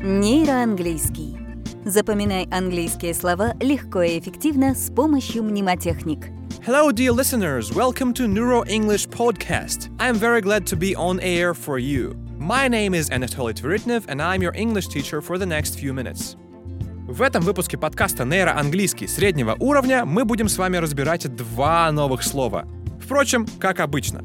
Нейроанглийский. Запоминай английские слова легко и эффективно с помощью мнемотехник. Hello, dear listeners. Welcome to Neuro English Podcast. I'm very glad to be on air for you. My name is Anatoly Tveritnev, and I'm your English teacher for the next few minutes. В этом выпуске подкаста «Нейроанглийский» среднего уровня мы будем с вами разбирать два новых слова. Впрочем, как обычно.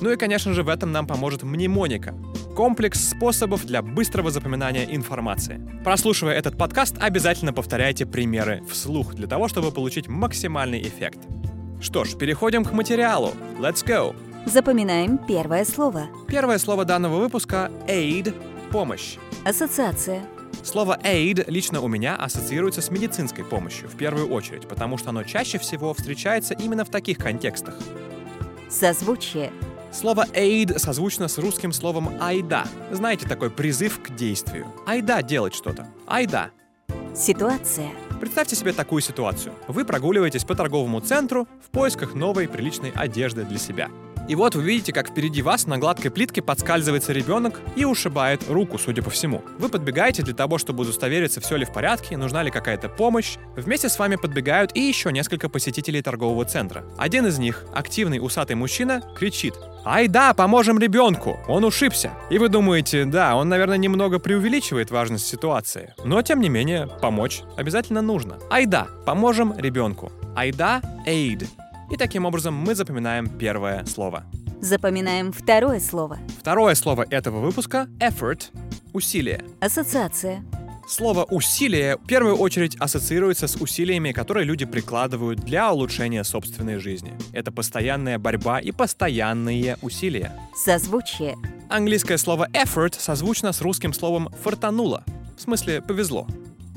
Ну и, конечно же, в этом нам поможет мнемоника — комплекс способов для быстрого запоминания информации. Прослушивая этот подкаст, обязательно повторяйте примеры вслух для того, чтобы получить максимальный эффект. Что ж, переходим к материалу. Let's go! Запоминаем первое слово. Первое слово данного выпуска — aid — помощь. Ассоциация. Слово aid лично у меня ассоциируется с медицинской помощью в первую очередь, потому что оно чаще всего встречается именно в таких контекстах. Созвучие. Слово aid созвучно с русским словом айда. Знаете, такой призыв к действию. Айда делать что-то. Айда. Ситуация. Представьте себе такую ситуацию. Вы прогуливаетесь по торговому центру в поисках новой приличной одежды для себя. И вот вы видите, как впереди вас на гладкой плитке подскальзывается ребенок и ушибает руку, судя по всему. Вы подбегаете для того, чтобы удостовериться, все ли в порядке, нужна ли какая-то помощь. Вместе с вами подбегают и еще несколько посетителей торгового центра. Один из них, активный усатый мужчина, кричит «Ай да, поможем ребенку! Он ушибся!» И вы думаете, да, он, наверное, немного преувеличивает важность ситуации. Но, тем не менее, помочь обязательно нужно. Ай да, поможем ребенку. Ай да, aid. И таким образом мы запоминаем первое слово. Запоминаем второе слово. Второе слово этого выпуска — effort — усилие. Ассоциация. Слово «усилие» в первую очередь ассоциируется с усилиями, которые люди прикладывают для улучшения собственной жизни. Это постоянная борьба и постоянные усилия. Созвучие. Английское слово effort созвучно с русским словом «фартануло». В смысле «повезло».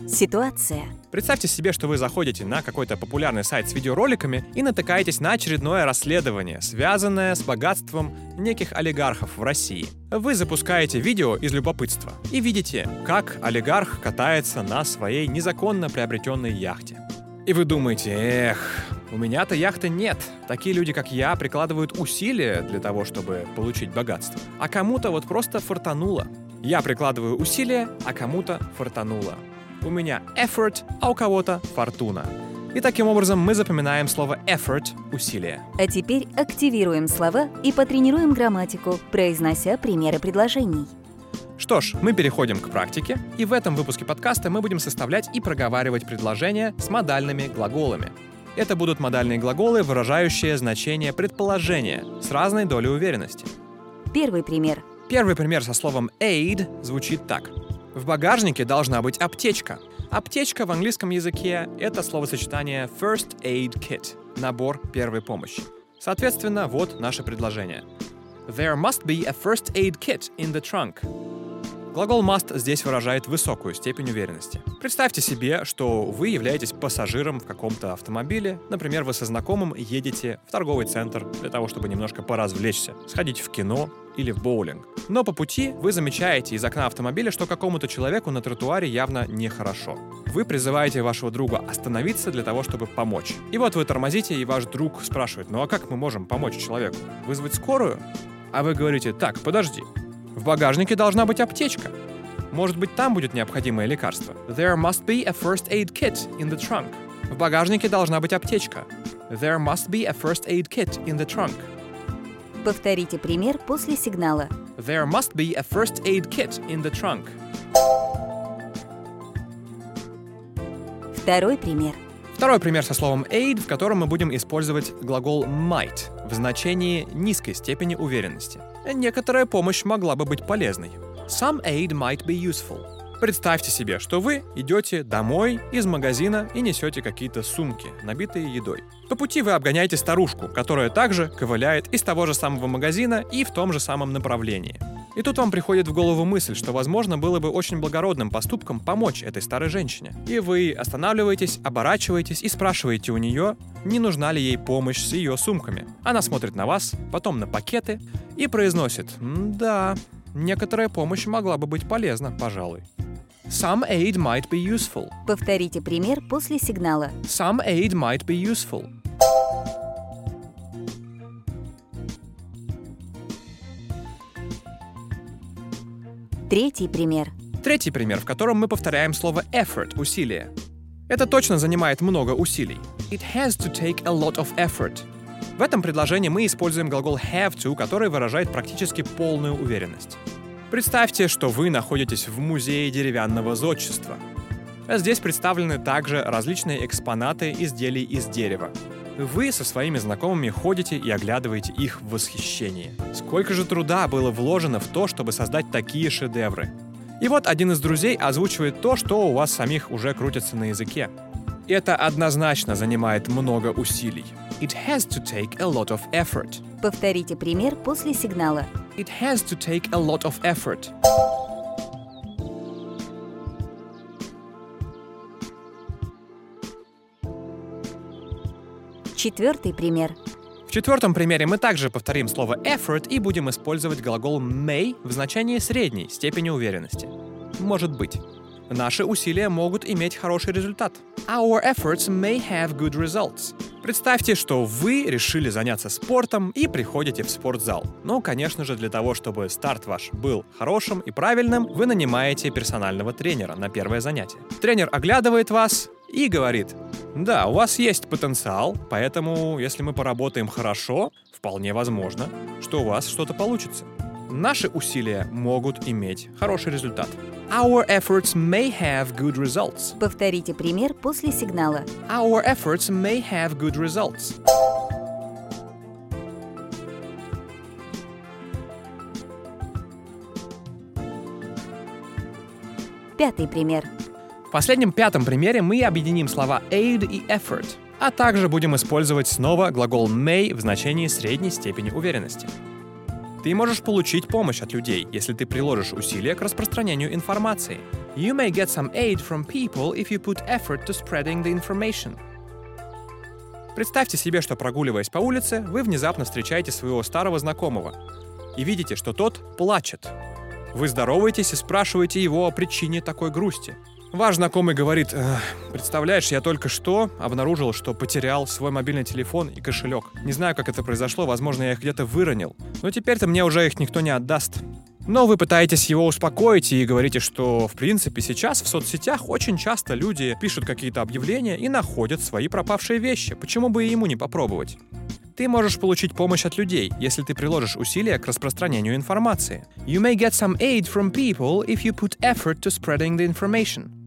Ситуация. Представьте себе, что вы заходите на какой-то популярный сайт с видеороликами и натыкаетесь на очередное расследование, связанное с богатством неких олигархов в России. Вы запускаете видео из любопытства и видите, как олигарх катается на своей незаконно приобретенной яхте. И вы думаете, эх, у меня-то яхты нет. Такие люди, как я, прикладывают усилия для того, чтобы получить богатство. А кому-то вот просто фартануло. Я прикладываю усилия, а кому-то фартануло. У меня effort, а у кого-то фортуна. И таким образом мы запоминаем слово effort — усилие. А теперь активируем слова и потренируем грамматику, произнося примеры предложений. Что ж, мы переходим к практике, и в этом выпуске подкаста мы будем составлять и проговаривать предложения с модальными глаголами. Это будут модальные глаголы, выражающие значение предположения с разной долей уверенности. Первый пример. Первый пример со словом aid звучит так. В багажнике должна быть аптечка. Аптечка в английском языке — это словосочетание first aid kit — набор первой помощи. Соответственно, вот наше предложение. There must be a first aid kit in the trunk. Глагол must здесь выражает высокую степень уверенности. Представьте себе, что вы являетесь пассажиром в каком-то автомобиле. Например, вы со знакомым едете в торговый центр для того, чтобы немножко поразвлечься, сходить в кино или в боулинг. Но по пути вы замечаете из окна автомобиля, что какому-то человеку на тротуаре явно нехорошо. Вы призываете вашего друга остановиться для того, чтобы помочь. И вот вы тормозите, и ваш друг спрашивает, ну а как мы можем помочь человеку? Вызвать скорую? А вы говорите, так, подожди, в багажнике должна быть аптечка. Может быть, там будет необходимое лекарство. There must be a first aid kit in the trunk. В багажнике должна быть аптечка. There must be a first aid kit in the trunk. Повторите пример после сигнала. There must be a first aid kit in the trunk. Второй пример. Второй пример со словом aid, в котором мы будем использовать глагол might в значении низкой степени уверенности. Некоторая помощь могла бы быть полезной. Some aid might be useful. Представьте себе, что вы идете домой из магазина и несете какие-то сумки, набитые едой. По пути вы обгоняете старушку, которая также ковыляет из того же самого магазина и в том же самом направлении. И тут вам приходит в голову мысль, что, возможно, было бы очень благородным поступком помочь этой старой женщине. И вы останавливаетесь, оборачиваетесь и спрашиваете у нее, не нужна ли ей помощь с ее сумками. Она смотрит на вас, потом на пакеты и произносит «Да, некоторая помощь могла бы быть полезна, пожалуй». Some aid might be useful. Повторите пример после сигнала. Some aid might be useful. Третий пример. Третий пример, в котором мы повторяем слово effort – усилие. Это точно занимает много усилий. It has to take a lot of effort. В этом предложении мы используем глагол have to, который выражает практически полную уверенность. Представьте, что вы находитесь в музее деревянного зодчества. Здесь представлены также различные экспонаты изделий из дерева. Вы со своими знакомыми ходите и оглядываете их в восхищении. Сколько же труда было вложено в то, чтобы создать такие шедевры. И вот один из друзей озвучивает то, что у вас самих уже крутится на языке. Это однозначно занимает много усилий. It has to take a lot of effort. Повторите пример после сигнала. It has to take a lot of effort. Четвертый пример. В четвертом примере мы также повторим слово effort и будем использовать глагол may в значении средней степени уверенности. Может быть. Наши усилия могут иметь хороший результат. Our efforts may have good results. Представьте, что вы решили заняться спортом и приходите в спортзал. Но, конечно же, для того, чтобы старт ваш был хорошим и правильным, вы нанимаете персонального тренера на первое занятие. Тренер оглядывает вас и говорит, да, у вас есть потенциал, поэтому если мы поработаем хорошо, вполне возможно, что у вас что-то получится. Наши усилия могут иметь хороший результат. Our efforts may have good results. Повторите пример после сигнала. Our efforts may have good results. Пятый пример. В последнем пятом примере мы объединим слова aid и effort, а также будем использовать снова глагол may в значении средней степени уверенности. Ты можешь получить помощь от людей, если ты приложишь усилия к распространению информации. You may get some aid from people if you put effort to spreading the information. Представьте себе, что прогуливаясь по улице, вы внезапно встречаете своего старого знакомого и видите, что тот плачет. Вы здороваетесь и спрашиваете его о причине такой грусти. Ваш знакомый говорит, «Эх, представляешь, я только что обнаружил, что потерял свой мобильный телефон и кошелек. Не знаю, как это произошло, возможно, я их где-то выронил. Но теперь-то мне уже их никто не отдаст. Но вы пытаетесь его успокоить и говорите, что, в принципе, сейчас в соцсетях очень часто люди пишут какие-то объявления и находят свои пропавшие вещи. Почему бы и ему не попробовать? Ты можешь получить помощь от людей, если ты приложишь усилия к распространению информации. You may get some aid from people if you put effort to spreading the information.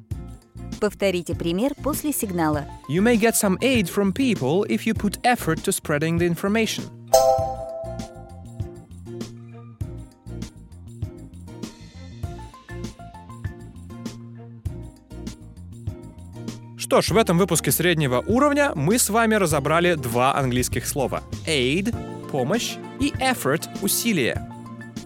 Повторите пример после сигнала. You may get some aid from people if you put effort to spreading the information. Что ж, в этом выпуске среднего уровня мы с вами разобрали два английских слова. Aid — помощь и effort — усилие.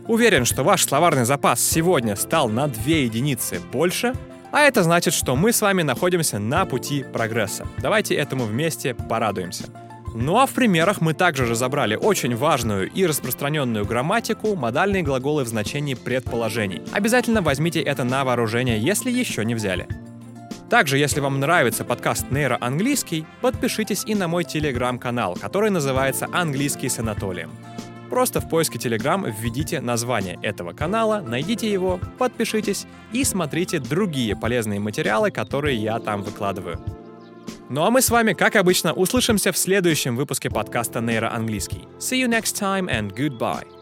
Уверен, что ваш словарный запас сегодня стал на две единицы больше, а это значит, что мы с вами находимся на пути прогресса. Давайте этому вместе порадуемся. Ну а в примерах мы также разобрали очень важную и распространенную грамматику, модальные глаголы в значении предположений. Обязательно возьмите это на вооружение, если еще не взяли. Также, если вам нравится подкаст «Нейроанглийский», подпишитесь и на мой телеграм-канал, который называется «Английский с Анатолием». Просто в поиске Telegram введите название этого канала, найдите его, подпишитесь и смотрите другие полезные материалы, которые я там выкладываю. Ну а мы с вами, как обычно, услышимся в следующем выпуске подкаста «Нейроанглийский». See you next time and goodbye.